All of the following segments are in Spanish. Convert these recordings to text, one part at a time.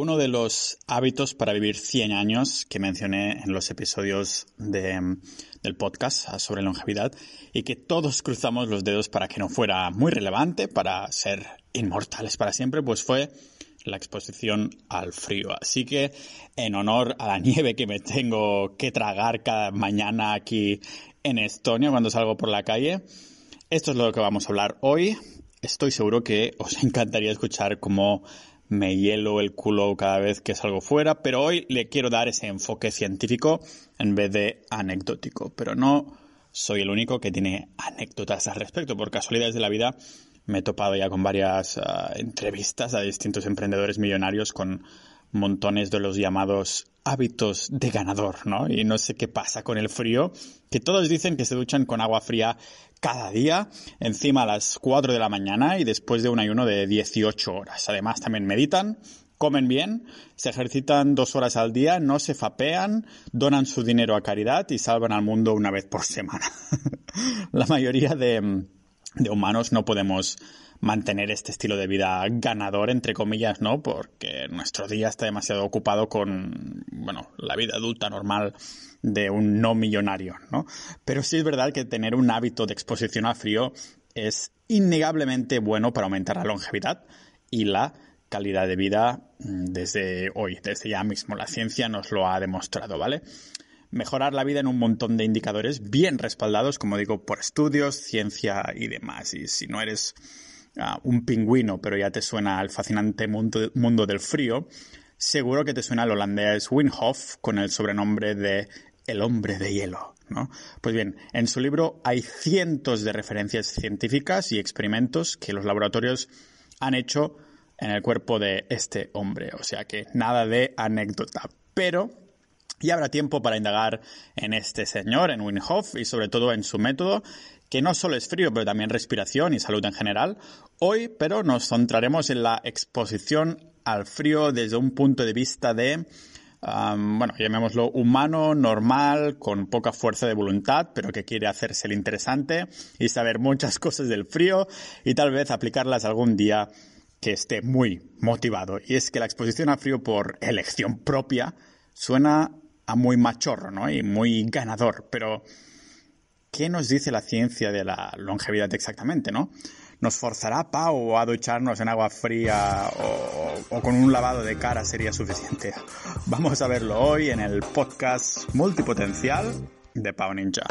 Uno de los hábitos para vivir 100 años que mencioné en los episodios de, del podcast sobre longevidad y que todos cruzamos los dedos para que no fuera muy relevante, para ser inmortales para siempre, pues fue la exposición al frío. Así que en honor a la nieve que me tengo que tragar cada mañana aquí en Estonia cuando salgo por la calle, esto es lo que vamos a hablar hoy. Estoy seguro que os encantaría escuchar cómo me hielo el culo cada vez que salgo fuera, pero hoy le quiero dar ese enfoque científico en vez de anecdótico. Pero no soy el único que tiene anécdotas al respecto. Por casualidades de la vida me he topado ya con varias ah, entrevistas a distintos emprendedores millonarios con montones de los llamados hábitos de ganador, ¿no? Y no sé qué pasa con el frío, que todos dicen que se duchan con agua fría cada día, encima a las 4 de la mañana y después de un ayuno de 18 horas. Además también meditan, comen bien, se ejercitan dos horas al día, no se fapean, donan su dinero a caridad y salvan al mundo una vez por semana. la mayoría de, de humanos no podemos mantener este estilo de vida ganador, entre comillas, ¿no? Porque nuestro día está demasiado ocupado con, bueno, la vida adulta normal de un no millonario, ¿no? Pero sí es verdad que tener un hábito de exposición al frío es innegablemente bueno para aumentar la longevidad y la calidad de vida mm, desde hoy, desde ya mismo. La ciencia nos lo ha demostrado, ¿vale? Mejorar la vida en un montón de indicadores bien respaldados, como digo, por estudios, ciencia y demás. Y si no eres un pingüino, pero ya te suena al fascinante mundo, mundo del frío, seguro que te suena el holandés Winhoff con el sobrenombre de el hombre de hielo. ¿no? Pues bien, en su libro hay cientos de referencias científicas y experimentos que los laboratorios han hecho en el cuerpo de este hombre. O sea que nada de anécdota. Pero ya habrá tiempo para indagar en este señor, en Winhoff, y sobre todo en su método, que no solo es frío, pero también respiración y salud en general. Hoy, pero nos centraremos en la exposición al frío desde un punto de vista de, bueno, llamémoslo humano, normal, con poca fuerza de voluntad, pero que quiere hacerse el interesante y saber muchas cosas del frío y tal vez aplicarlas algún día que esté muy motivado. Y es que la exposición al frío por elección propia suena a muy machorro, ¿no? Y muy ganador, pero ¿qué nos dice la ciencia de la longevidad exactamente, no? ¿Nos forzará Pau a ducharnos en agua fría o, con un lavado de cara sería suficiente? Vamos a verlo hoy en el podcast multipotencial de Pau Ninja.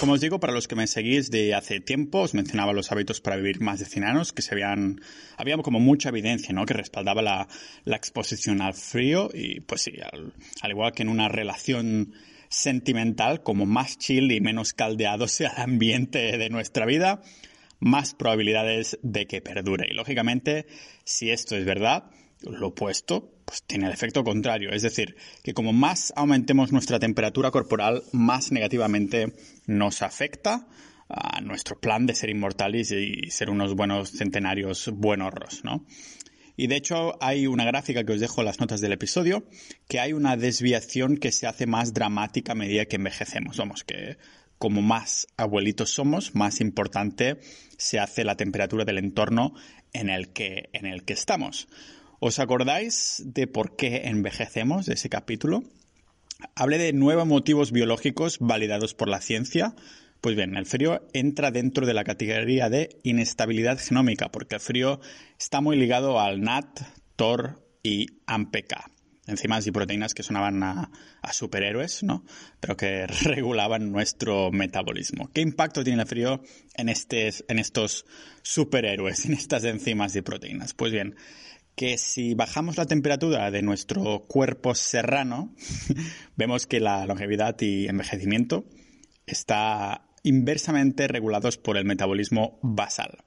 Como os digo, para los que me seguís de hace tiempo, os mencionaba los hábitos para vivir más de 100 años, que se habían, había como mucha evidencia, ¿no? Que respaldaba la, exposición al frío y, pues sí, al, igual que en una relación sentimental, como más chill y menos caldeado sea el ambiente de nuestra vida, más probabilidades de que perdure. Y lógicamente, si esto es verdad, lo opuesto, pues tiene el efecto contrario. Es decir, que como más aumentemos nuestra temperatura corporal, más negativamente nos afecta a nuestro plan de ser inmortales y ser unos buenos centenarios buenorros, ¿no? Y de hecho hay una gráfica que os dejo en las notas del episodio, que hay una desviación que se hace más dramática a medida que envejecemos. Vamos, que como más abuelitos somos, más importante se hace la temperatura del entorno en el que, en el que estamos. ¿Os acordáis de por qué envejecemos de ese capítulo? Hablé de nueve motivos biológicos validados por la ciencia. Pues bien, el frío entra dentro de la categoría de inestabilidad genómica, porque el frío está muy ligado al NAT, TOR y AMPK, enzimas y proteínas que sonaban a, superhéroes, ¿no? Pero que regulaban nuestro metabolismo. ¿Qué impacto tiene el frío en, este, en estos superhéroes, en estas enzimas y proteínas? Pues bien, que si bajamos la temperatura de nuestro cuerpo serrano, vemos que la longevidad y envejecimiento está inversamente regulados por el metabolismo basal.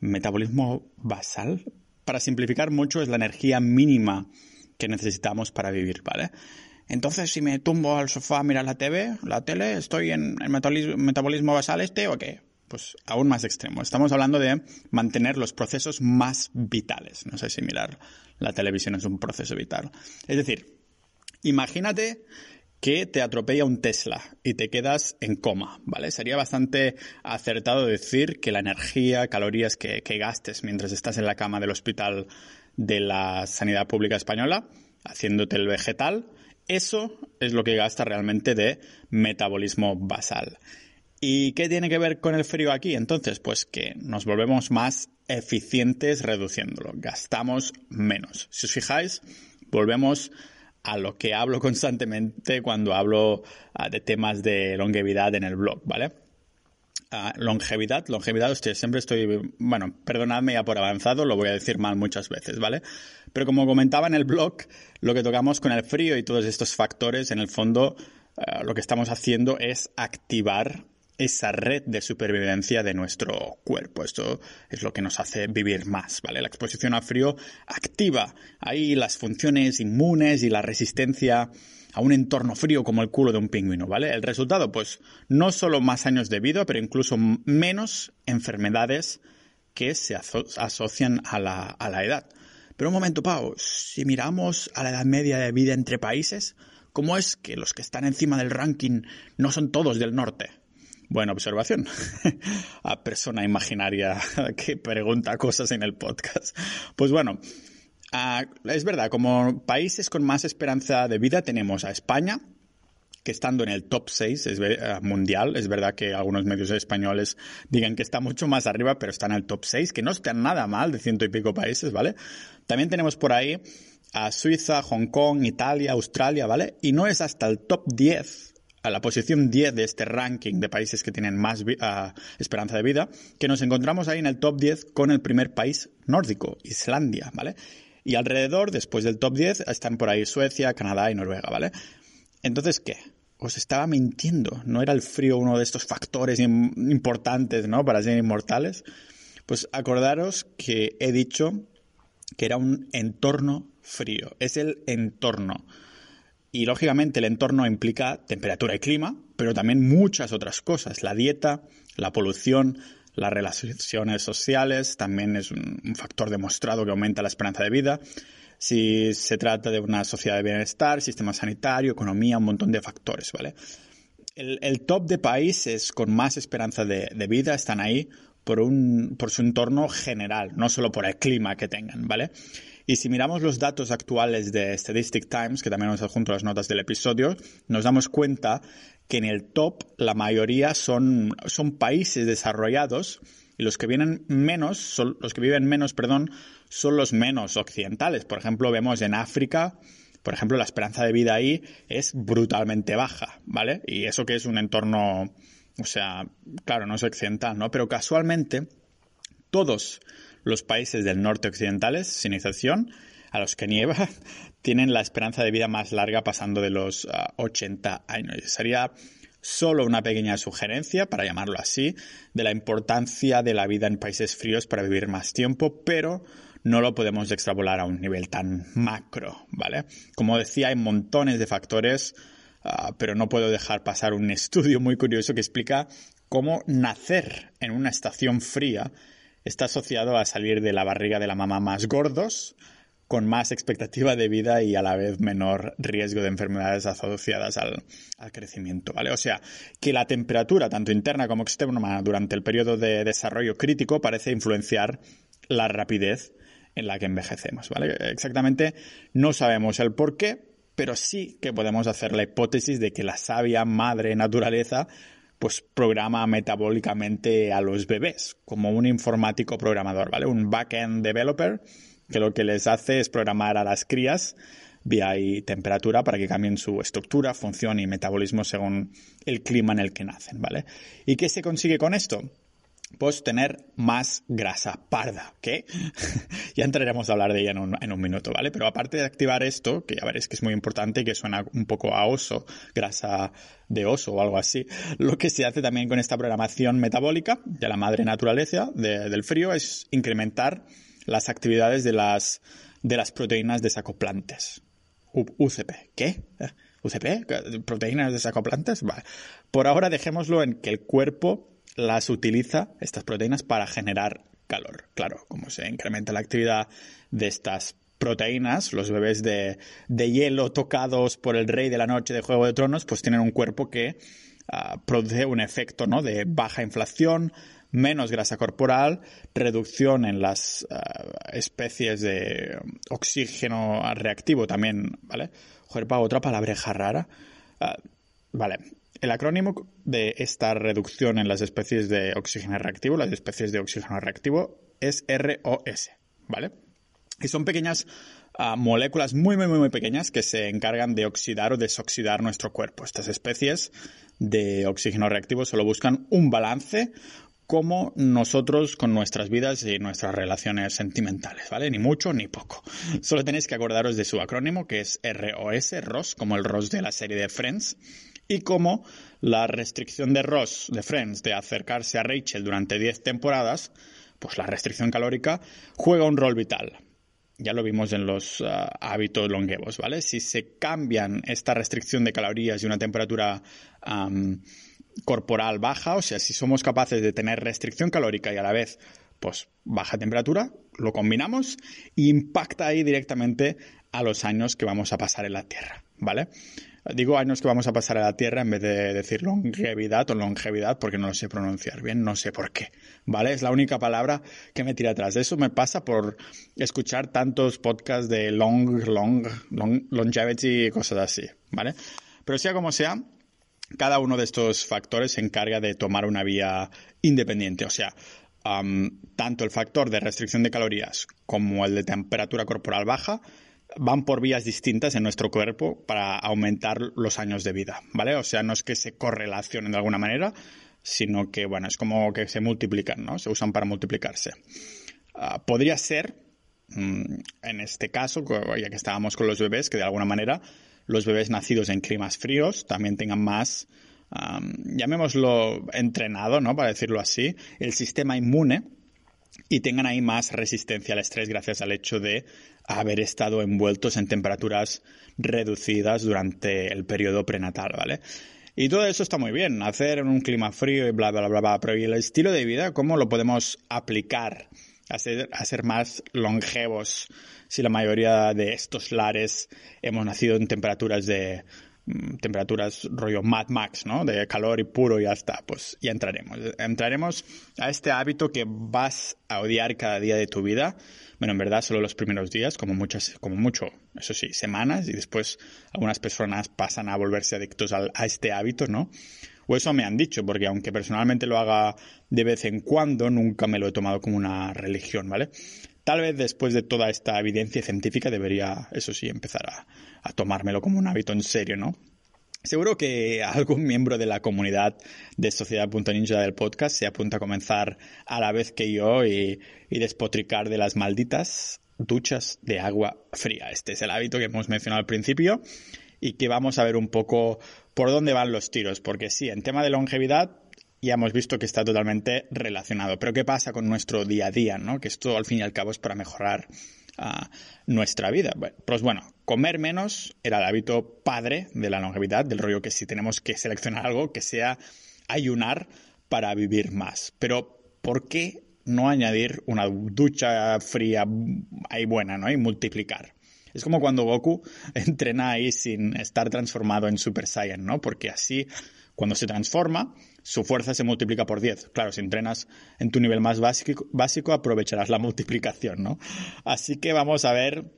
Metabolismo basal, para simplificar mucho, es la energía mínima que necesitamos para vivir, ¿vale? Entonces, si me tumbo al sofá a mirar la TV, la tele, ¿estoy en el metabolismo basal este o qué? pues aún más extremo. Estamos hablando de mantener los procesos más vitales. No sé si mirar la televisión es un proceso vital. Es decir, imagínate que te atropella un Tesla y te quedas en coma, ¿vale? Sería bastante acertado decir que la energía, calorías que, que gastes mientras estás en la cama del hospital de la sanidad pública española, haciéndote el vegetal, eso es lo que gasta realmente de metabolismo basal. ¿Y qué tiene que ver con el frío aquí? Entonces, pues que nos volvemos más eficientes reduciéndolo, gastamos menos. Si os fijáis, volvemos a lo que hablo constantemente cuando hablo ah, de temas de longevidad en el blog, ¿vale? Ah, longevidad, longevidad, hostia, siempre estoy, bueno, perdonadme ya por avanzado, lo voy a decir mal muchas veces, ¿vale? Pero como comentaba en el blog, lo que tocamos con el frío y todos estos factores, en el fondo, ah, lo que estamos haciendo es activar esa red de supervivencia de nuestro cuerpo. Esto es lo que nos hace vivir más, ¿vale? La exposición al frío activa ahí las funciones inmunes y la resistencia a un entorno frío como el culo de un pingüino, ¿vale? El resultado, pues, no solo más años de vida, pero incluso menos enfermedades que se asocian a la, a la edad. Pero un momento, Pau, si miramos a la edad media de vida entre países, ¿cómo es que los que están encima del ranking no son todos del norte? Buena observación. A persona imaginaria que pregunta cosas en el podcast. Pues bueno, es verdad, como países con más esperanza de vida tenemos a España, que estando en el top 6 es, mundial, es verdad que algunos medios españoles digan que está mucho más arriba, pero está en el top 6, que no está nada mal de ciento y pico países, ¿vale? También tenemos por ahí a Suiza, Hong Kong, Italia, Australia, ¿vale? Y no es hasta el top 10 a la posición 10 de este ranking de países que tienen más esperanza de vida, que nos encontramos ahí en el top 10 con el primer país nórdico, Islandia, ¿vale? Y alrededor, después del top 10, están por ahí Suecia, Canadá y Noruega, ¿vale? Entonces, ¿qué? Os estaba mintiendo, ¿no era el frío uno de estos factores importantes, ¿no? Para ser inmortales. Pues acordaros que he dicho que era un entorno frío, es el entorno. Y lógicamente el entorno implica temperatura y clima, pero también muchas otras cosas. La dieta, la polución, las relaciones sociales, también es un, factor demostrado que aumenta la esperanza de vida. Si se trata de una sociedad de bienestar, sistema sanitario, economía, un montón de factores, ¿vale? El, top de países con más esperanza de, de vida están ahí por, un, por su entorno general, no solo por el clima que tengan, ¿vale? Y si miramos los datos actuales de Statistic Times, que también os adjunto las notas del episodio, nos damos cuenta que en el top la mayoría son, son países desarrollados y los que vienen menos, son, los que viven menos, perdón, son los menos occidentales. Por ejemplo, vemos en África, por ejemplo, la esperanza de vida ahí es brutalmente baja, ¿vale? Y eso que es un entorno, o sea, claro, no es occidental, ¿no? Pero casualmente, todos los países del norte occidentales, sin excepción, a los que nieva, tienen la esperanza de vida más larga pasando de los 80 ah, años. Sería solo una pequeña sugerencia, para llamarlo así, de la importancia de la vida en países fríos para vivir más tiempo, pero no lo podemos extrapolar a un nivel tan macro, ¿vale? Como decía, hay montones de factores, ah, pero no puedo dejar pasar un estudio muy curioso que explica cómo nacer en una estación fría está asociado a salir de la barriga de la mamá más gordos, con más expectativa de vida y a la vez menor riesgo de enfermedades asociadas al, crecimiento, ¿vale? O sea, que la temperatura, tanto interna como externa, durante el periodo de desarrollo crítico parece influenciar la rapidez en la que envejecemos, ¿vale? Exactamente no sabemos el por qué, pero sí que podemos hacer la hipótesis de que la sabia madre naturaleza pues programa metabólicamente a los bebés, como un informático programador, ¿vale? Un backend developer que lo que les hace es programar a las crías vía y temperatura para que cambien su estructura, función y metabolismo según el clima en el que nacen, ¿vale? ¿Y qué se consigue con esto? Pues tener más grasa parda, ¿qué? ya entraremos a hablar de ella en un, minuto, ¿vale? Pero aparte de activar esto, que ya veréis que es muy importante y que suena un poco a oso, grasa de oso o algo así, lo que se hace también con esta programación metabólica de la madre naturaleza del frío es incrementar las actividades de las, de las proteínas. UCP, ¿qué? ¿UCP? ¿Proteínas desacoplantes? Vale. Por ahora dejémoslo en que el cuerpo las utiliza, estas proteínas, para generar calor. Claro, como se incrementa la actividad de estas proteínas, los bebés de, hielo tocados por el rey de la noche de Juego de Tronos, pues tienen un cuerpo que ah, produce un efecto ¿no? de baja inflación, menos grasa corporal, reducción en las ah, especies de oxígeno reactivo también, ¿vale? Joder, para otra palabreja rara. Ah, vale. El acrónimo de esta reducción en las especies de oxígeno reactivo, las especies de oxígeno reactivo, es ROS, ¿vale? Y son pequeñas ah, moléculas muy, muy, muy, muy pequeñas que se encargan de oxidar o desoxidar nuestro cuerpo. Estas especies de oxígeno reactivo solo buscan un balance como nosotros con nuestras vidas y nuestras relaciones sentimentales, ¿vale? Ni mucho ni poco. Solo tenéis que acordaros de su acrónimo, que es ROS, ROS, como el ROS de la serie de Friends, y como la restricción de Ross, de Friends, de acercarse a Rachel durante 10 temporadas, pues la restricción calórica juega un rol vital. Ya lo vimos en los ah, hábitos longevos, ¿vale? Si se cambian esta restricción de calorías y una temperatura corporal baja, o sea, si somos capaces de tener restricción calórica y a la vez, pues, baja temperatura, lo combinamos e impacta ahí directamente a los años que vamos a pasar en la Tierra, ¿vale? Digo años que vamos a pasar a la Tierra en vez de decir longevidad o longevidad porque no lo sé pronunciar bien, no sé por qué, ¿vale? Es la única palabra que me tira atrás. Eso me pasa por escuchar tantos podcasts de long, long, long longevity y cosas así, ¿vale? Pero sea como sea, cada uno de estos factores se encarga de tomar una vía independiente, o sea, tanto el factor de restricción de calorías como el de temperatura corporal baja van por vías distintas en nuestro cuerpo para aumentar los años de vida, ¿vale? O sea, no es que se correlacionen de alguna manera, sino que, bueno, es como que se multiplican, ¿no? Se usan para multiplicarse. Ah, podría ser, mm, en este caso, ya que estábamos con los bebés, que de alguna manera los bebés nacidos en climas fríos también tengan más, llamémoslo entrenado, ¿no? Para decirlo así, el sistema inmune y tengan ahí más resistencia al estrés gracias al hecho de haber estado envueltos en temperaturas reducidas durante el periodo prenatal, ¿vale? Y todo eso está muy bien, hacer en un clima frío y bla, bla, bla, bla, pero ¿y el estilo de vida cómo lo podemos aplicar a ser, a ser más longevos si la mayoría de estos lares hemos nacido en temperaturas de temperaturas rollo Mad Max, ¿no? De calor y puro y ya está. Pues ya entraremos. Entraremos a este hábito que vas a odiar cada día de tu vida. Bueno, en verdad solo los primeros días, como muchas, como mucho, eso sí, semanas y después algunas personas pasan a volverse adictos a, a este hábito, ¿no? O eso me han dicho, porque aunque personalmente lo haga de vez en cuando, nunca me lo he tomado como una religión, ¿vale? Tal vez después de toda esta evidencia científica debería, eso sí, empezar a, tomármelo como un hábito en serio, ¿no? Seguro que algún miembro de la comunidad de Sociedad.ninja del podcast se apunta a comenzar a la vez que yo y, y, despotricar de las malditas duchas de agua fría. Este es el hábito que hemos mencionado al principio y que vamos a ver un poco por dónde van los tiros, porque sí, en tema de longevidad ya hemos visto que está totalmente relacionado. Pero ¿qué pasa con nuestro día a día? ¿no? Que esto al fin y al cabo es para mejorar ah, nuestra vida. pues bueno, comer menos era el hábito padre de la longevidad, del rollo que si tenemos que seleccionar algo, que sea ayunar para vivir más. Pero ¿por qué no añadir una ducha fría ahí buena, ¿no? Y multiplicar. Es como cuando Goku entrena ahí sin estar transformado en Super Saiyan, ¿no? Porque así, cuando se transforma, su fuerza se multiplica por 10. Claro, si entrenas en tu nivel más básico, básico aprovecharás la multiplicación, ¿no? Así que vamos a ver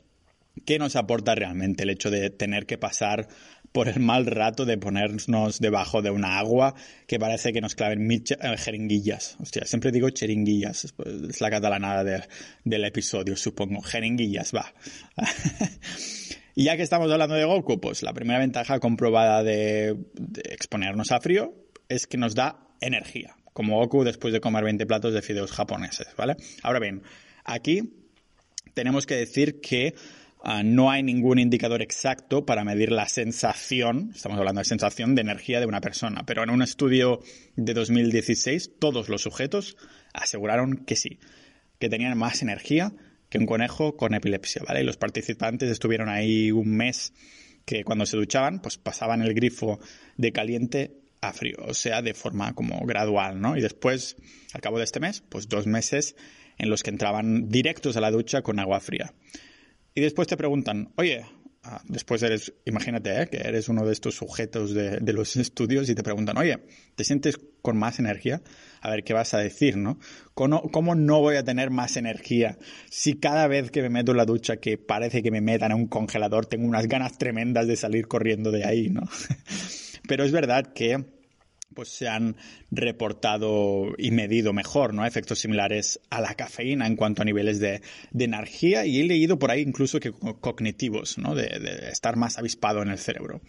qué nos aporta realmente el hecho de tener que pasar por el mal rato de ponernos debajo de una agua que parece que nos claven mil eh, jeringuillas. Hostia, siempre digo jeringuillas, es la catalanada del episodio, supongo. Jeringuillas, va. y ya que estamos hablando de Goku, pues la primera ventaja comprobada de exponernos a frío es que nos da energía, como Goku después de comer 20 platos de fideos japoneses, ¿vale? Ahora bien, aquí tenemos que decir que ah, no hay ningún indicador exacto para medir la sensación, estamos hablando de sensación de energía de una persona, pero en un estudio de 2016 todos los sujetos aseguraron que sí, que tenían más energía que un conejo con epilepsia, ¿vale? Y los participantes estuvieron ahí un mes que cuando se duchaban, pues pasaban el grifo de caliente a frío, o sea, de forma como gradual, ¿no? Y después, al cabo de este mes, pues dos meses en los que entraban directos a la ducha con agua fría. y después te preguntan, oye, ah, después eres, imagínate, ¿eh? que eres uno de estos sujetos de, los estudios y te preguntan, oye, ¿te sientes con más energía? A ver, ¿qué vas a decir, no? ¿Cómo, no voy a tener más energía si cada vez que me meto en la ducha, que parece que me metan en un congelador, tengo unas ganas tremendas de salir corriendo de ahí, ¿no? Pero es verdad que pues se han reportado y medido mejor, ¿no? Efectos similares a la cafeína en cuanto a niveles de, energía y he leído por ahí incluso que cognitivos, ¿no? De, de, estar más avispado en el cerebro.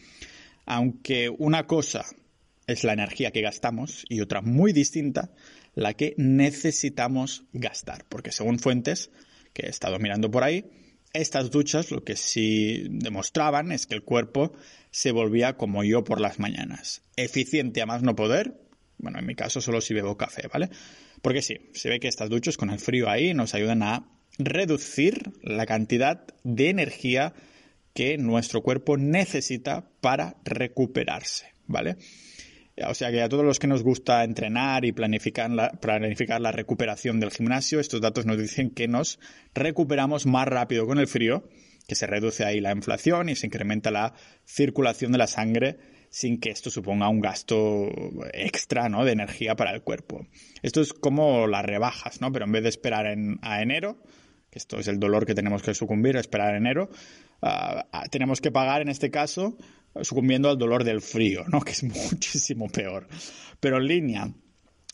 Aunque una cosa es la energía que gastamos y otra muy distinta, la que necesitamos gastar, porque según fuentes que he estado mirando por ahí, estas duchas lo que sí demostraban es que el cuerpo se volvía como yo por las mañanas. Eficiente a más no poder. Bueno, en mi caso solo si bebo café, ¿vale? Porque sí, se ve que estas duchas con el frío ahí nos ayudan a reducir la cantidad de energía que nuestro cuerpo necesita para recuperarse, ¿vale? O sea que a todos los que nos gusta entrenar y planificar la, planificar la recuperación del gimnasio, estos datos nos dicen que nos recuperamos más rápido con el frío, que se reduce ahí la inflación y se incrementa la circulación de la sangre sin que esto suponga un gasto extra ¿no? de energía para el cuerpo. Esto es como las rebajas, ¿no? pero en vez de esperar a enero, que esto es el dolor que tenemos que sucumbir, esperar enero, ah, ah, tenemos que pagar en este caso sucumbiendo al dolor del frío, ¿no? que es muchísimo peor. Pero en línea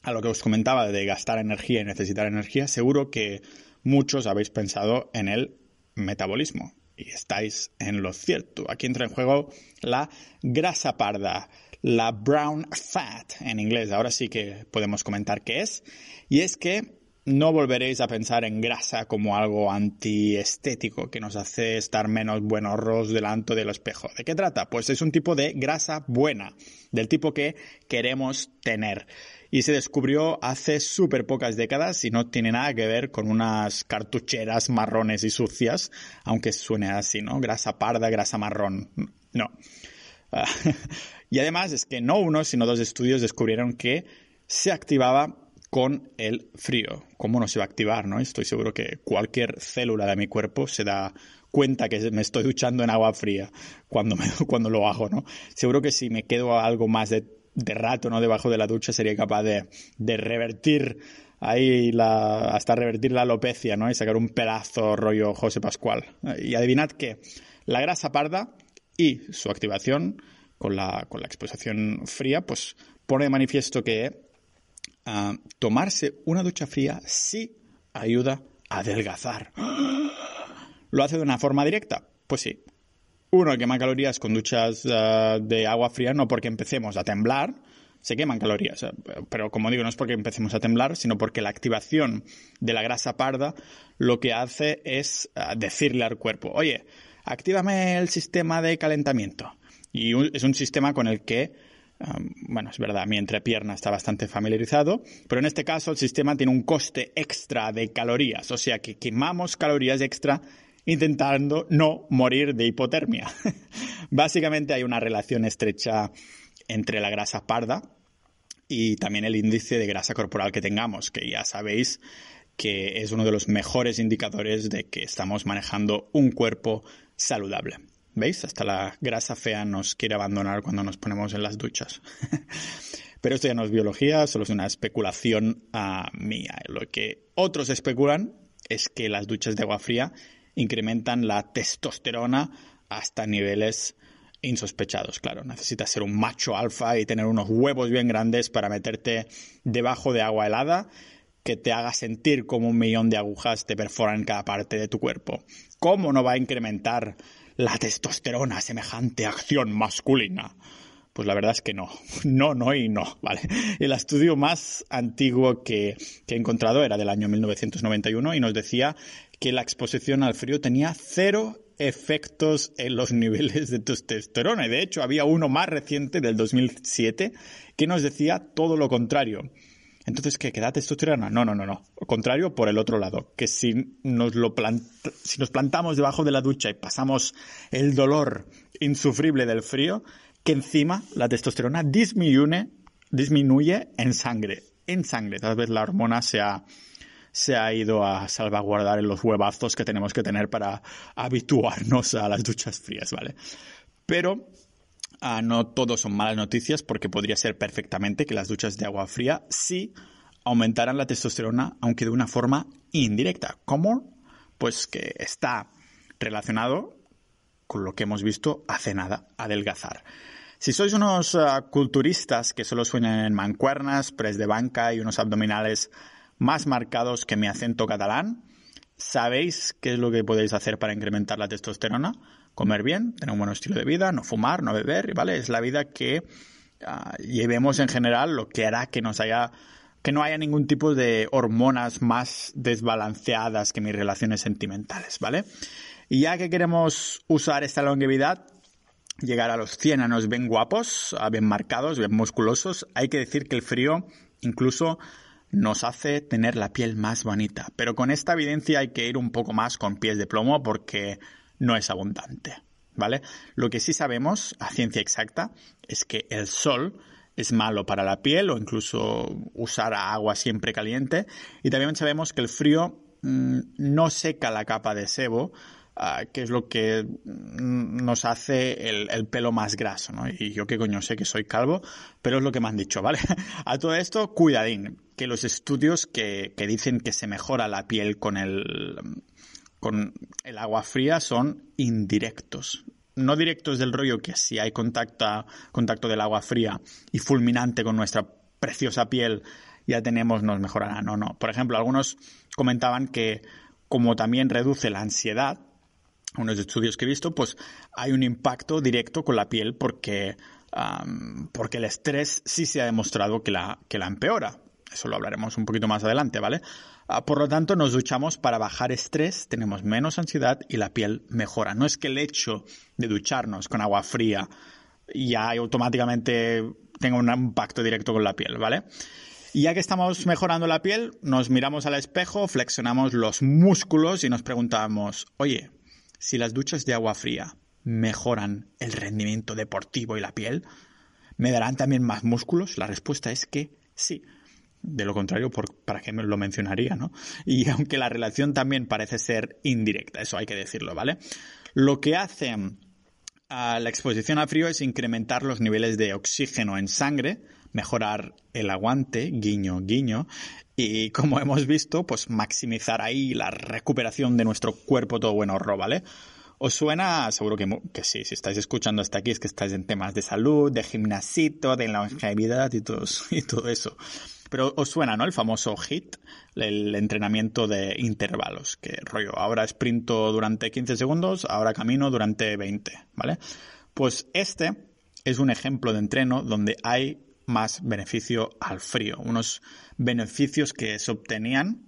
a lo que os comentaba de gastar energía y necesitar energía, seguro que muchos habéis pensado en el metabolismo. Y estáis en lo cierto. Aquí entra en juego la grasa parda, la brown fat en inglés. Ahora sí que podemos comentar qué es. Y es que no volveréis a pensar en grasa como algo antiestético que nos hace estar menos buenos delante del espejo. ¿De qué trata? Pues es un tipo de grasa buena, del tipo que queremos tener. Y se descubrió hace súper pocas décadas y no tiene nada que ver con unas cartucheras marrones y sucias, aunque suene así, ¿no? Grasa parda, grasa marrón. No. y además es que no uno, sino dos estudios descubrieron que se activaba con el frío. ¿Cómo no se va a activar? ¿no? Estoy seguro que cualquier célula de mi cuerpo se da cuenta que me estoy duchando en agua fría cuando, cuando lo hago. ¿no? Seguro que si me quedo algo más de, rato ¿no? debajo de la ducha sería capaz de, revertir ahí la, hasta revertir la alopecia ¿no? y sacar un pedazo rollo José Pascual. Y adivinad que la grasa parda y su activación con la, con la exposición fría pues pone de manifiesto que tomarse una ducha fría sí ayuda a adelgazar. ¿Lo hace de una forma directa? Pues sí. Uno, quema calorías con duchas ah, de agua fría, no porque empecemos a temblar, se queman calorías. Eh, pero como digo, no es porque empecemos a temblar, sino porque la activación de la grasa parda lo que hace es ah, decirle al cuerpo, oye, actívame el sistema de calentamiento. Y es un sistema con el que bueno, es verdad, mi entrepierna está bastante familiarizado, pero en este caso el sistema tiene un coste extra de calorías, o sea que quemamos calorías extra intentando no morir de hipotermia. Básicamente hay una relación estrecha entre la grasa parda y también el índice de grasa corporal que tengamos, que ya sabéis que es uno de los mejores indicadores de que estamos manejando un cuerpo saludable. ¿Veis? Hasta la grasa fea nos quiere abandonar cuando nos ponemos en las duchas. Pero esto ya no es biología, solo es una especulación mía. Lo que otros especulan es que las duchas de agua fría incrementan la testosterona hasta niveles insospechados. Claro, necesitas ser un macho alfa y tener unos huevos bien grandes para meterte debajo de agua helada que te haga sentir como un millón de agujas te perforan cada parte de tu cuerpo. ¿Cómo no va a incrementar la testosterona semejante acción masculina. Pues la verdad es que no, no, no y no, ¿vale? El estudio más antiguo que, he encontrado era del año 1991 y nos decía que la exposición al frío tenía cero efectos en los niveles de testosterona. Y de hecho había uno más reciente del 2007 que nos decía todo lo contrario. Entonces, ¿qué? ¿Queda testosterona? No, no, no, no. Al contrario, por el otro lado. Que si nos, lo si nos plantamos debajo de la ducha y pasamos el dolor insufrible del frío, que encima la testosterona disminuye, disminuye en sangre. En sangre. Tal vez la hormona se ha, se ha ido a salvaguardar en los huevazos que tenemos que tener para habituarnos a las duchas frías, ¿vale? Pero ah, no todo son malas noticias porque podría ser perfectamente que las duchas de agua fría sí aumentaran la testosterona, aunque de una forma indirecta. ¿Cómo? Pues que está relacionado con lo que hemos visto hace nada, adelgazar. Si sois unos ah, culturistas que solo sueñan en mancuernas, press de banca y unos abdominales más marcados que mi acento catalán, ¿sabéis qué es lo que podéis hacer para incrementar la testosterona? Comer bien, tener un buen estilo de vida, no fumar, no beber, ¿vale? Es la vida que ah, llevemos en general, lo que hará que nos haya que no haya ningún tipo de hormonas más desbalanceadas que mis relaciones sentimentales, ¿vale? Y ya que queremos usar esta longevidad, llegar a los 100 años bien guapos, bien marcados, bien musculosos, hay que decir que el frío incluso nos hace tener la piel más bonita. Pero con esta evidencia hay que ir un poco más con pies de plomo porque no es abundante. ¿Vale? Lo que sí sabemos, a ciencia exacta, es que el sol es malo para la piel o incluso usar agua siempre caliente. Y también sabemos que el frío mm, no seca la capa de sebo, Ah, que es lo que mm, nos hace el, pelo más graso, ¿no? Y yo qué coño sé que soy calvo, pero es lo que me han dicho, ¿vale? A todo esto, cuidadín, que los estudios que, dicen que se mejora la piel con el, con el agua fría son indirectos. No directos del rollo que si hay contacto, contacto del agua fría y fulminante con nuestra preciosa piel, ya tenemos, nos mejorará. No, no. Por ejemplo, algunos comentaban que como también reduce la ansiedad, unos estudios que he visto, pues hay un impacto directo con la piel porque, porque el estrés sí se ha demostrado que la, que la empeora. Eso lo hablaremos un poquito más adelante, ¿vale? Ah, por lo tanto, nos duchamos para bajar estrés, tenemos menos ansiedad y la piel mejora. No es que el hecho de ducharnos con agua fría ya automáticamente tenga un impacto directo con la piel, ¿vale? Y ya que estamos mejorando la piel, nos miramos al espejo, flexionamos los músculos y nos preguntamos, oye, si las duchas de agua fría mejoran el rendimiento deportivo y la piel, ¿me darán también más músculos? La respuesta es que sí. De lo contrario, ¿para qué lo mencionaría, no? Y aunque la relación también parece ser indirecta, eso hay que decirlo, ¿vale? Lo que hace a la exposición a frío es incrementar los niveles de oxígeno en sangre, mejorar el aguante, guiño, guiño, y como hemos visto, pues maximizar ahí la recuperación de nuestro cuerpo todo buen ahorro, ¿vale? ¿Os suena? Seguro que, que, sí, si estáis escuchando hasta aquí es que estáis en temas de salud, de gimnasito, de longevidad y todo, y todo eso. Pero os suena, ¿no? El famoso HIT, el entrenamiento de intervalos, que rollo, ahora sprinto durante 15 segundos, ahora camino durante 20, ¿vale? Pues este es un ejemplo de entreno donde hay más beneficio al frío. Unos beneficios que se obtenían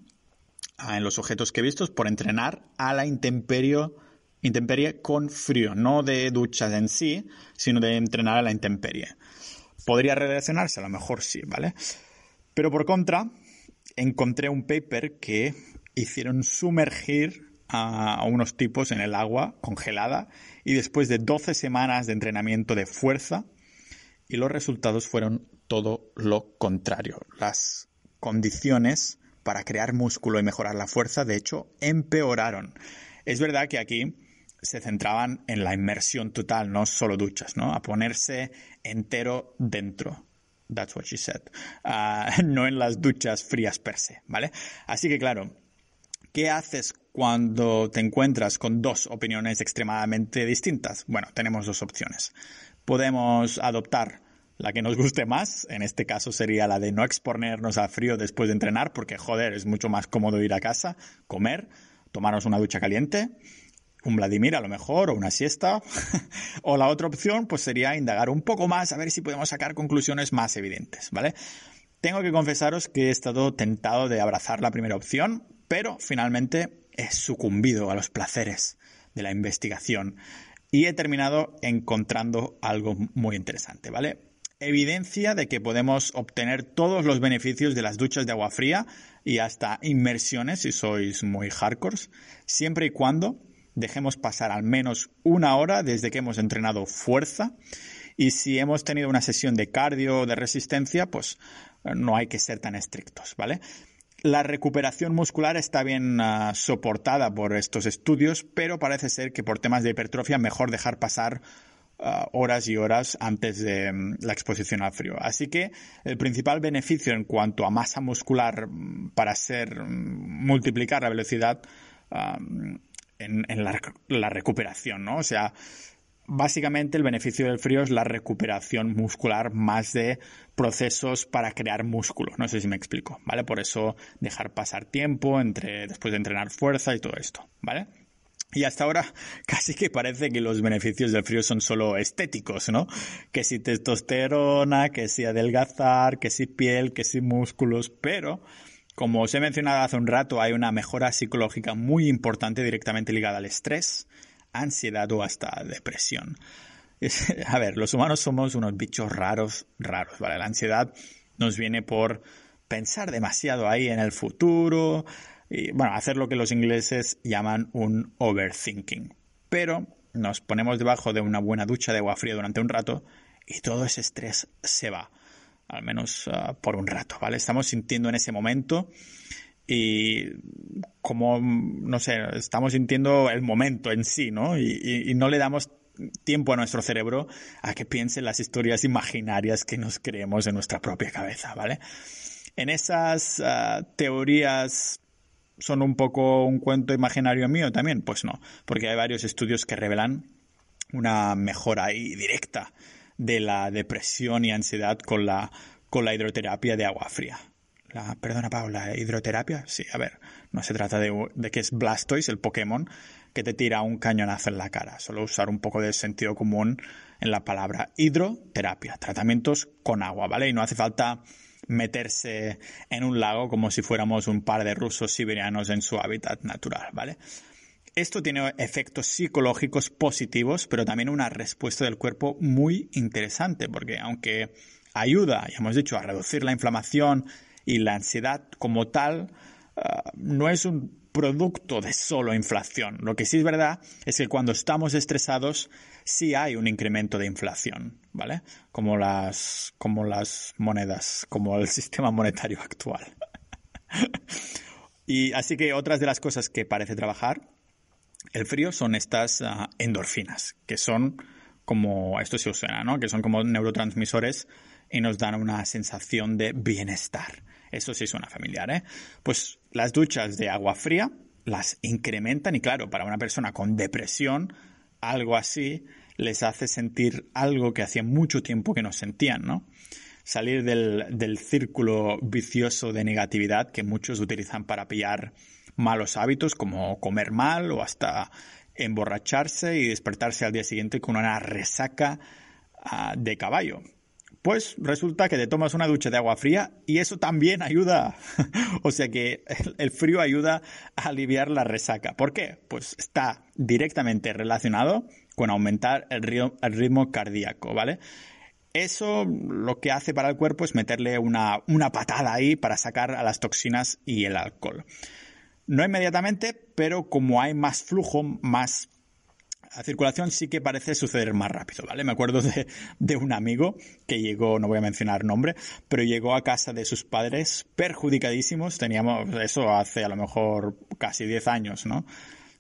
ah, en los objetos que he visto por entrenar a la intemperie, intemperie con frío, no de duchas en sí, sino de entrenar a la intemperie. ¿Podría relacionarse? A lo mejor sí, ¿vale? Pero por contra, encontré un paper que hicieron sumergir a unos tipos en el agua congelada y después de 12 semanas de entrenamiento de fuerza, y los resultados fueron todo lo contrario. Las condiciones para crear músculo y mejorar la fuerza, de hecho, empeoraron. Es verdad que aquí se centraban en la inmersión total, no solo duchas, ¿no? A ponerse entero dentro. That's what she said. Ah, no en las duchas frías per se, ¿vale? Así que claro, ¿qué haces cuando te encuentras con dos opiniones extremadamente distintas? Bueno, tenemos dos opciones podemos adoptar la que nos guste más. En este caso sería la de no exponernos a frío después de entrenar, porque joder, es mucho más cómodo ir a casa, comer, tomarnos una ducha caliente, un Vladimir a lo mejor, o una siesta. o la otra opción, pues sería indagar un poco más, a ver si podemos sacar conclusiones más evidentes, ¿vale? Tengo que confesaros que he estado tentado de abrazar la primera opción, pero finalmente he sucumbido a los placeres de la investigación y he terminado encontrando algo muy interesante, ¿vale? Evidencia de que podemos obtener todos los beneficios de las duchas de agua fría y hasta inmersiones si sois muy hardcore, siempre y cuando dejemos pasar al menos una hora desde que hemos entrenado fuerza y si hemos tenido una sesión de cardio o de resistencia, pues no hay que ser tan estrictos, ¿vale? La recuperación muscular está bien uh, soportada por estos estudios, pero parece ser que por temas de hipertrofia mejor dejar pasar uh, horas y horas antes de um, la exposición al frío. Así que el principal beneficio en cuanto a masa muscular mm, para ser mm, multiplicar la velocidad en, la, la, recuperación, ¿no? O sea, básicamente el beneficio del frío es la recuperación muscular más de procesos para crear músculo. No sé si me explico, ¿vale? Por eso dejar pasar tiempo entre, después de entrenar fuerza y todo esto, ¿vale? Y hasta ahora casi que parece que los beneficios del frío son solo estéticos, ¿no? Que si testosterona, que si adelgazar, que si piel, que si músculos, pero como os he mencionado hace un rato, hay una mejora psicológica muy importante directamente ligada al estrés, ansiedad o hasta depresión. a ver, los humanos somos unos bichos raros, raros, ¿vale? La ansiedad nos viene por pensar demasiado ahí en el futuro y, bueno, hacer lo que los ingleses llaman un overthinking. Pero nos ponemos debajo de una buena ducha de agua fría durante un rato y todo ese estrés se va, al menos uh, por un rato, ¿vale? Estamos sintiendo en ese momento y como, no sé, estamos sintiendo el momento en sí, ¿no? Y, no le damos tiempo a nuestro cerebro a que piense en las historias imaginarias que nos creemos en nuestra propia cabeza, ¿vale? En esas uh, teorías son un poco un cuento imaginario mío también, pues no, porque hay varios estudios que revelan una mejora ahí directa de la depresión y ansiedad con la, con la hidroterapia de agua fría. La, perdona, Paula, ¿hidroterapia? Sí, a ver, no se trata de, de que es Blastoise, el Pokémon, que te tira un cañonazo en la cara. Solo usar un poco de sentido común en la palabra hidroterapia. Tratamientos con agua, ¿vale? Y no hace falta meterse en un lago como si fuéramos un par de rusos siberianos en su hábitat natural, ¿vale? Esto tiene efectos psicológicos positivos, pero también una respuesta del cuerpo muy interesante, porque aunque ayuda, ya hemos dicho, a reducir la inflamación, y la ansiedad como tal uh, no es un producto de solo inflación. Lo que sí es verdad es que cuando estamos estresados sí hay un incremento de inflación, ¿vale? Como las, como las monedas, como el sistema monetario actual. y así que otras de las cosas que parece trabajar el frío son estas uh, endorfinas, que son como, esto se suena, ¿no? Que son como neurotransmisores y nos dan una sensación de bienestar. Eso sí suena familiar, ¿eh? Pues las duchas de agua fría las incrementan y claro, para una persona con depresión, algo así les hace sentir algo que hacía mucho tiempo que no sentían, ¿no? Salir del, del círculo vicioso de negatividad que muchos utilizan para pillar malos hábitos como comer mal o hasta emborracharse y despertarse al día siguiente con una resaca uh, de caballo. Pues resulta que te tomas una ducha de agua fría y eso también ayuda. o sea que el frío ayuda a aliviar la resaca. ¿Por qué? Pues está directamente relacionado con aumentar el ritmo, el ritmo cardíaco, ¿vale? Eso lo que hace para el cuerpo es meterle una, una patada ahí para sacar a las toxinas y el alcohol. No inmediatamente, pero como hay más flujo, más la circulación sí que parece suceder más rápido, ¿vale? Me acuerdo de, un amigo que llegó, no voy a mencionar nombre, pero llegó a casa de sus padres perjudicadísimos, teníamos eso hace a lo mejor casi 10 años, ¿no?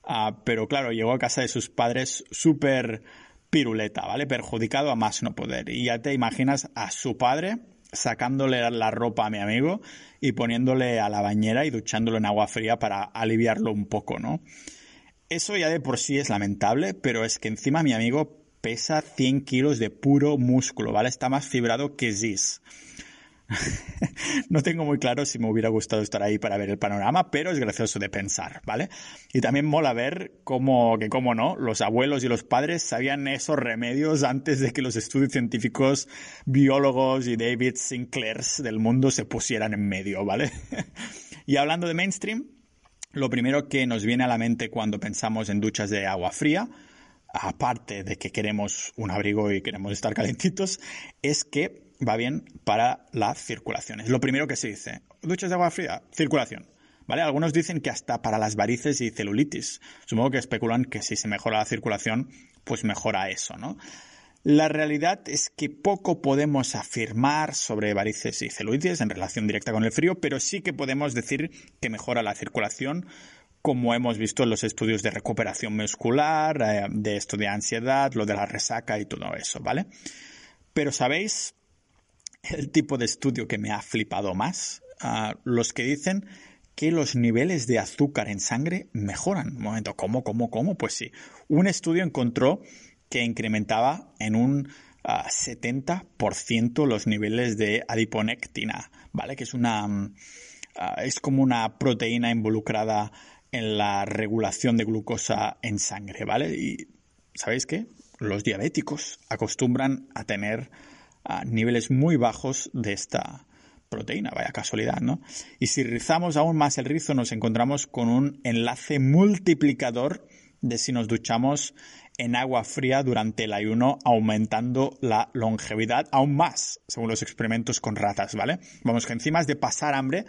Uh, pero claro, llegó a casa de sus padres súper piruleta, ¿vale? Perjudicado a más no poder. Y ya te imaginas a su padre sacándole la ropa a mi amigo y poniéndole a la bañera y duchándolo en agua fría para aliviarlo un poco, ¿no? Eso ya de por sí es lamentable, pero es que encima mi amigo pesa 100 kilos de puro músculo, ¿vale? Está más fibrado que Ziz. no tengo muy claro si me hubiera gustado estar ahí para ver el panorama, pero es gracioso de pensar, ¿vale? Y también mola ver cómo, que cómo no, los abuelos y los padres sabían esos remedios antes de que los estudios científicos, biólogos y David Sinclairs del mundo se pusieran en medio, ¿vale? y hablando de mainstream, lo primero que nos viene a la mente cuando pensamos en duchas de agua fría, aparte de que queremos un abrigo y queremos estar calentitos, es que va bien para la circulación. Es lo primero que se dice. Duchas de agua fría, circulación. ¿Vale? Algunos dicen que hasta para las varices y celulitis. Supongo que especulan que si se mejora la circulación, pues mejora eso, ¿no? La realidad es que poco podemos afirmar sobre varices y celulitis en relación directa con el frío, pero sí que podemos decir que mejora la circulación, como hemos visto en los estudios de recuperación muscular, eh, de esto de ansiedad, lo de la resaca y todo eso, ¿vale? Pero ¿sabéis el tipo de estudio que me ha flipado más? Ah, los que dicen que los niveles de azúcar en sangre mejoran. Un momento, ¿cómo, cómo, cómo? Pues sí. Un estudio encontró que incrementaba en un 70% ah, los niveles de adiponectina, ¿vale? Que es una mm, ah, es como una proteína involucrada en la regulación de glucosa en sangre, ¿vale? Y ¿sabéis qué? Los diabéticos acostumbran a tener ah, niveles muy bajos de esta proteína, vaya casualidad, ¿no? Y si rizamos aún más el rizo, nos encontramos con un enlace multiplicador de si nos duchamos en agua fría durante el ayuno, aumentando la longevidad aún más, según los experimentos con ratas, ¿vale? Vamos, que encima de pasar hambre,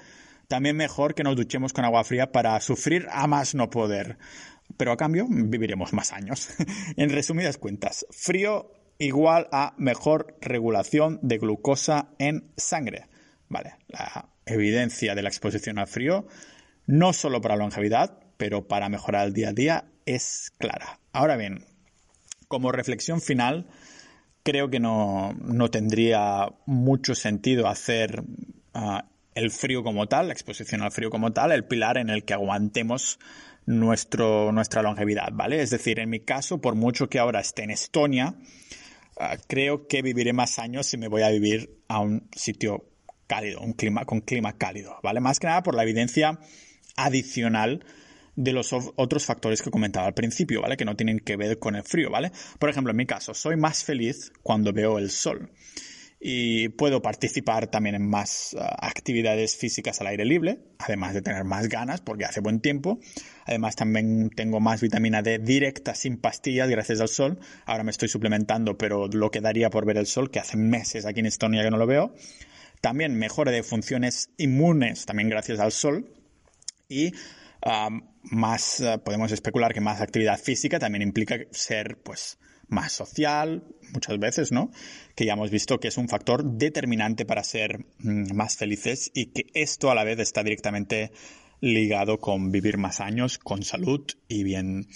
también mejor que nos duchemos con agua fría para sufrir a más no poder. Pero a cambio, viviremos más años. en resumidas cuentas, frío igual a mejor regulación de glucosa en sangre. Vale, la evidencia de la exposición al frío, no solo para longevidad, pero para mejorar el día a día, es clara. Ahora bien, como reflexión final, creo que no, tendría mucho sentido hacer ah, el frío como tal, la exposición al frío como tal, el pilar en el que aguantemos nuestro, nuestra longevidad, ¿vale? Es decir, en mi caso, por mucho que ahora esté en Estonia, ah, creo que viviré más años si me voy a vivir a un sitio cálido, un clima con clima cálido, ¿vale? Más que nada por la evidencia adicional de los otros factores que comentaba al principio, ¿vale? Que no tienen que ver con el frío, ¿vale? Por ejemplo, en mi caso, soy más feliz cuando veo el sol y puedo participar también en más ah, actividades físicas al aire libre, además de tener más ganas porque hace buen tiempo. Además también tengo más vitamina D directa sin pastillas gracias al sol. Ahora me estoy suplementando, pero lo que daría por ver el sol, que hace meses aquí en Estonia que no lo veo. También mejora de funciones inmunes, también gracias al sol. Y más eh, podemos especular que más actividad física también implica ser pues más social muchas veces, ¿no? Que ya hemos visto que es un factor determinante para ser mm, más felices y que esto a la vez está directamente ligado con vivir más años, con salud y bien.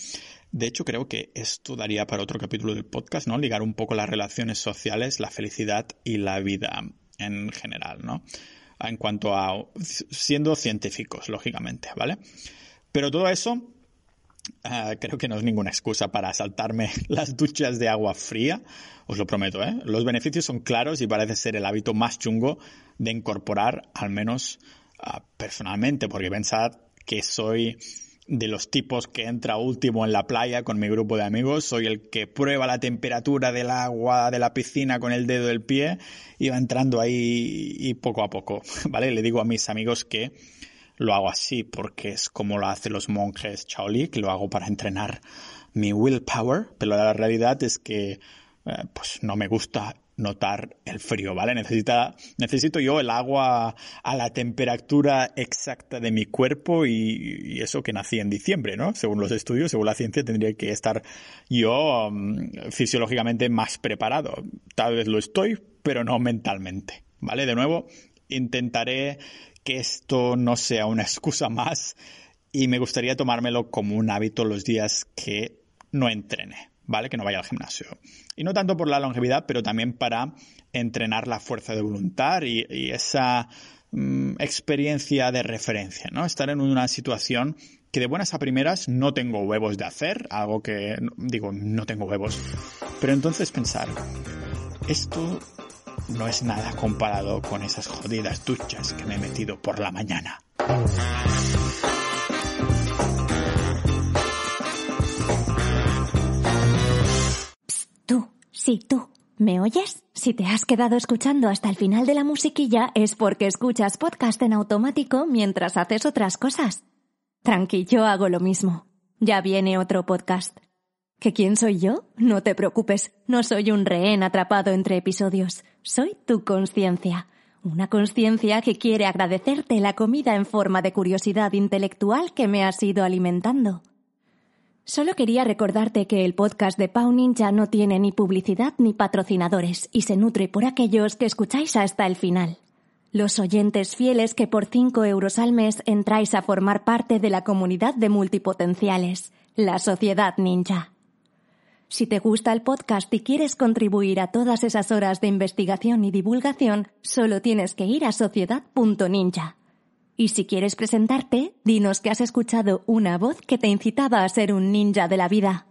De hecho, creo que esto daría para otro capítulo del podcast, ¿no? Ligar un poco las relaciones sociales, la felicidad y la vida en general, ¿no? en cuanto a siendo científicos, lógicamente, ¿vale? Pero todo eso ah, creo que no es ninguna excusa para saltarme las duchas de agua fría, os lo prometo, ¿eh? Los beneficios son claros y parece ser el hábito más chungo de incorporar, al menos ah, personalmente, porque pensad que soy de los tipos que entra último en la playa con mi grupo de amigos. Soy el que prueba la temperatura del agua de la piscina con el dedo del pie y va entrando ahí y poco a poco, ¿vale? Le digo a mis amigos que lo hago así porque es como lo hacen los monjes Shaolin, que lo hago para entrenar mi willpower, pero la realidad es que eh, pues no me gusta notar el frío, ¿vale? Necesita, necesito yo el agua a la temperatura exacta de mi cuerpo y, eso que nací en diciembre, ¿no? Según los estudios, según la ciencia, tendría que estar yo um, fisiológicamente más preparado. Tal vez lo estoy, pero no mentalmente, ¿vale? De nuevo, intentaré que esto no sea una excusa más y me gustaría tomármelo como un hábito los días que no entrene. ¿vale? Que no vaya al gimnasio. Y no tanto por la longevidad, pero también para entrenar la fuerza de voluntad y, esa mm, experiencia de referencia, ¿no? Estar en una situación que de buenas a primeras no tengo huevos de hacer, algo que digo, no tengo huevos. Pero entonces pensar, esto no es nada comparado con esas jodidas duchas que me he metido por la mañana. Sí, tú. ¿Me oyes? Si te has quedado escuchando hasta el final de la musiquilla es porque escuchas podcast en automático mientras haces otras cosas. Tranqui, yo hago lo mismo. Ya viene otro podcast. ¿Que quién soy yo? No te preocupes, no soy un rehén atrapado entre episodios. Soy tu conciencia. Una conciencia que quiere agradecerte la comida en forma de curiosidad intelectual que me has ido alimentando. Solo quería recordarte que el podcast de Pau Ninja no tiene ni publicidad ni patrocinadores y se nutre por aquellos que escucháis hasta el final. Los oyentes fieles que por 5 euros al mes entráis a formar parte de la comunidad de multipotenciales, la Sociedad Ninja. Si te gusta el podcast y quieres contribuir a todas esas horas de investigación y divulgación, solo tienes que ir a sociedad.ninja. Y si quieres presentarte, dinos que has escuchado una voz que te incitaba a ser un ninja de la vida.